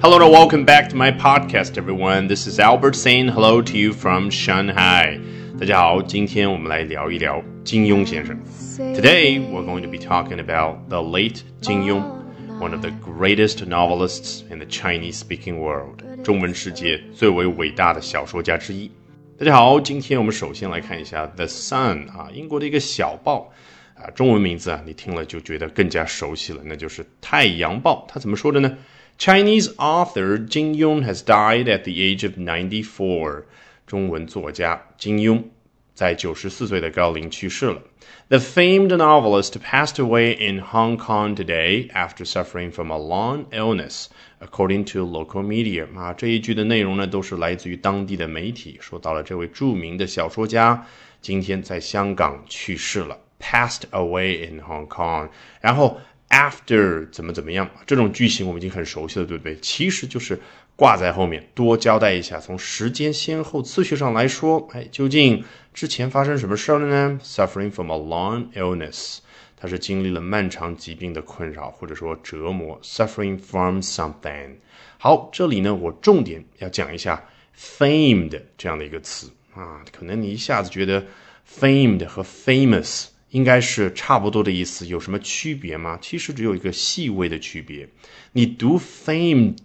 Hello and welcome back to my podcast, everyone. This is Albert saying hello to you from Shanghai. 大家好，今天我们来聊一聊金庸先生。Today we're going to be talking about the late 金庸, one of the greatest novelists in the Chinese-speaking world. 中文世界最为伟大的小说家之一。大家好，今天我们首先来看一下《The Sun》啊，英国的一个小报啊，中文名字啊，你听了就觉得更加熟悉了，那就是《太阳报》。它怎么说的呢 ？Chinese author Jin Yong has died at the age of ninety-four。中文作家金庸在九十四岁的高龄去世了。The famed novelist passed away in Hong Kong today after suffering from a long illness, according to local media. 啊，这一句的内容呢，都是来自于当地的媒体，说到了这位着名的小说家今天在香港去世了，passed away in Hong Kong。然后 after 怎么怎么样，这种句型我们已经很熟悉了，对不对？其实就是挂在后面，多交代一下，从时间先后次序上来说，哎，究竟之前发生什么事儿了呢？Suffering from a long illness，他是经历了漫长疾病的困扰或者说折磨。Suffering from something。好，这里呢，我重点要讲一下 famed 这样的一个词啊，可能你一下子觉得 famed 和 famous。应该是差不多的意思，有什么区别吗？其实只有一个细微的区别。你读 famed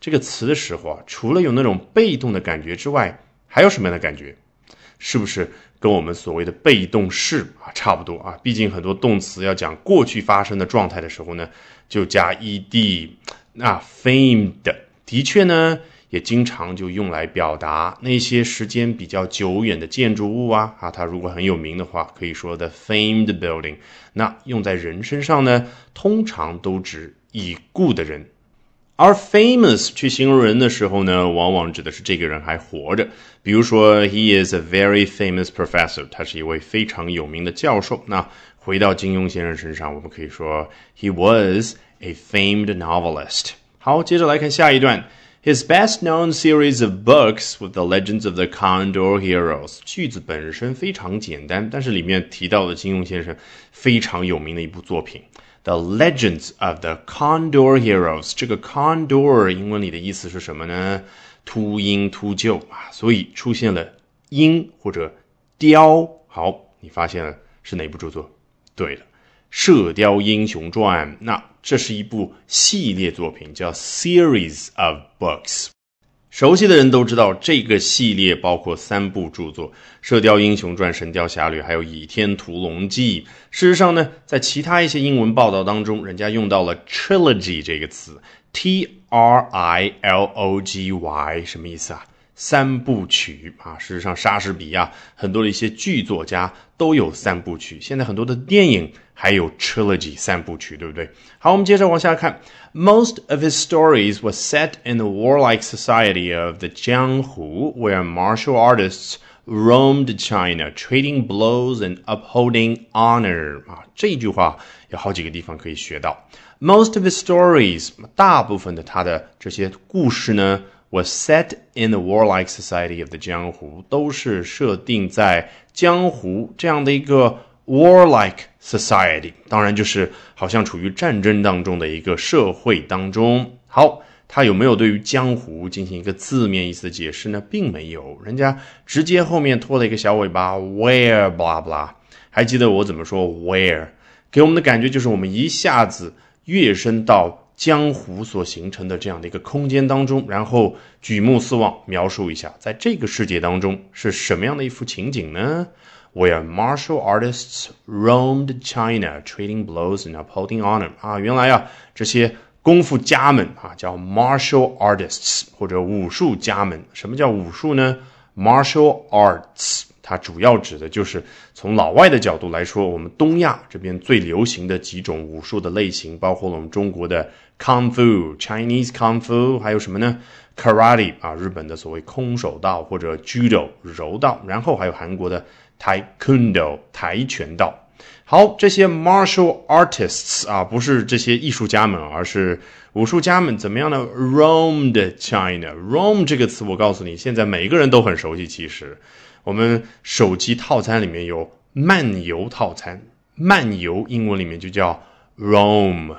这个词的时候啊，除了有那种被动的感觉之外，还有什么样的感觉？是不是跟我们所谓的被动式啊差不多啊？毕竟很多动词要讲过去发生的状态的时候呢，就加 ed。那 famed 的确呢。也经常就用来表达那些时间比较久远的建筑物啊啊，它如果很有名的话，可以说 the famed building。那用在人身上呢，通常都指已故的人。而 famous 去形容人的时候呢，往往指的是这个人还活着。比如说，he is a very famous professor，他是一位非常有名的教授。那回到金庸先生身上，我们可以说 he was a famed novelist。好，接着来看下一段。His best-known series of books with the legends of the Condor heroes。句子本身非常简单，但是里面提到了金庸先生非常有名的一部作品，The Legends of the Condor heroes。这个 Condor 英文里的意思是什么呢？秃鹰、秃鹫啊，所以出现了鹰或者雕。好，你发现了是哪部著作？对了。《射雕英雄传》，那这是一部系列作品，叫 series of books。熟悉的人都知道，这个系列包括三部著作：《射雕英雄传》《神雕侠侣》，还有《倚天屠龙记》。事实上呢，在其他一些英文报道当中，人家用到了 trilogy 这个词，t r i l o g y，什么意思啊？三部曲啊，事实上，莎士比亚很多的一些剧作家都有三部曲。现在很多的电影还有 trilogy 三部曲，对不对？好，我们接着往下看。Most of his stories were set in the warlike society of the Jianghu, where martial artists roamed China, trading blows and upholding honor. 啊，这一句话有好几个地方可以学到。Most of his stories，大部分的他的这些故事呢。Was set in the warlike society of the 江湖，都是设定在江湖这样的一个 warlike society，当然就是好像处于战争当中的一个社会当中。好，他有没有对于江湖进行一个字面意思的解释呢？并没有，人家直接后面拖了一个小尾巴，where blah blah。还记得我怎么说 where？给我们的感觉就是我们一下子跃升到。江湖所形成的这样的一个空间当中，然后举目四望，描述一下，在这个世界当中是什么样的一幅情景呢？Where martial artists roamed China, trading blows and upholding honor。啊，原来啊，这些功夫家们啊，叫 martial artists 或者武术家们。什么叫武术呢？Martial arts。它主要指的就是从老外的角度来说，我们东亚这边最流行的几种武术的类型，包括了我们中国的 Kung Fu、Chinese Kung Fu，还有什么呢？Karate 啊，日本的所谓空手道或者 Judo 柔道，然后还有韩国的 Taekwondo 跆拳道。好，这些 martial artists 啊，不是这些艺术家们，而是武术家们，怎么样呢？Roamed China，Roam 这个词，我告诉你，现在每一个人都很熟悉，其实。我们手机套餐里面有漫游套餐，漫游英文里面就叫 roam。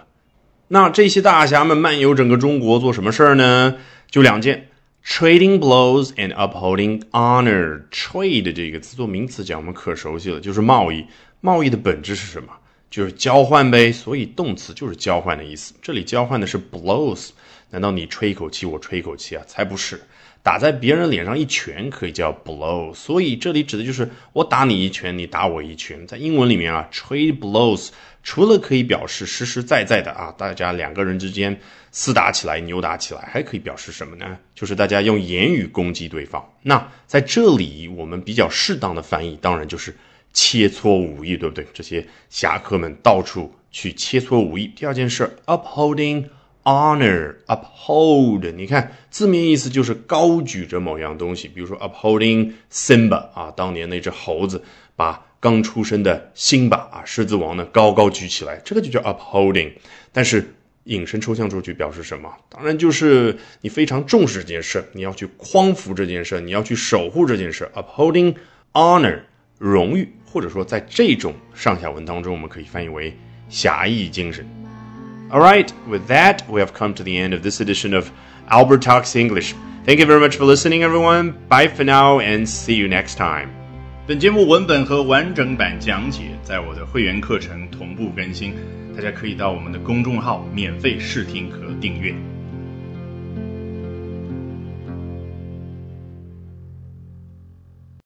那这些大侠们漫游整个中国做什么事儿呢？就两件：trading blows and upholding honor。trade 这个词做名词讲，我们可熟悉了，就是贸易。贸易的本质是什么？就是交换呗。所以动词就是交换的意思。这里交换的是 blows。难道你吹一口气，我吹一口气啊？才不是！打在别人脸上一拳可以叫 blow，所以这里指的就是我打你一拳，你打我一拳。在英文里面啊，trade blows 除了可以表示实实在在的啊，大家两个人之间厮打起来、扭打起来，还可以表示什么呢？就是大家用言语攻击对方。那在这里，我们比较适当的翻译，当然就是切磋武艺，对不对？这些侠客们到处去切磋武艺。第二件事，upholding。Honor, uphold，你看字面意思就是高举着某样东西，比如说 upholding Simba 啊，当年那只猴子把刚出生的辛巴啊，狮子王呢高高举起来，这个就叫 upholding。但是引申抽象出去表示什么？当然就是你非常重视这件事，你要去匡扶这件事，你要去守护这件事。Upholding honor，荣誉，或者说在这种上下文当中，我们可以翻译为侠义精神。All right, with that, we have come to the end of this edition of Albert Talks English. Thank you very much for listening, everyone. Bye for now and see you next time. 本节目文本和完整版讲解在我的会员课程同步更新，大家可以到我们的公众号免费试听和订阅。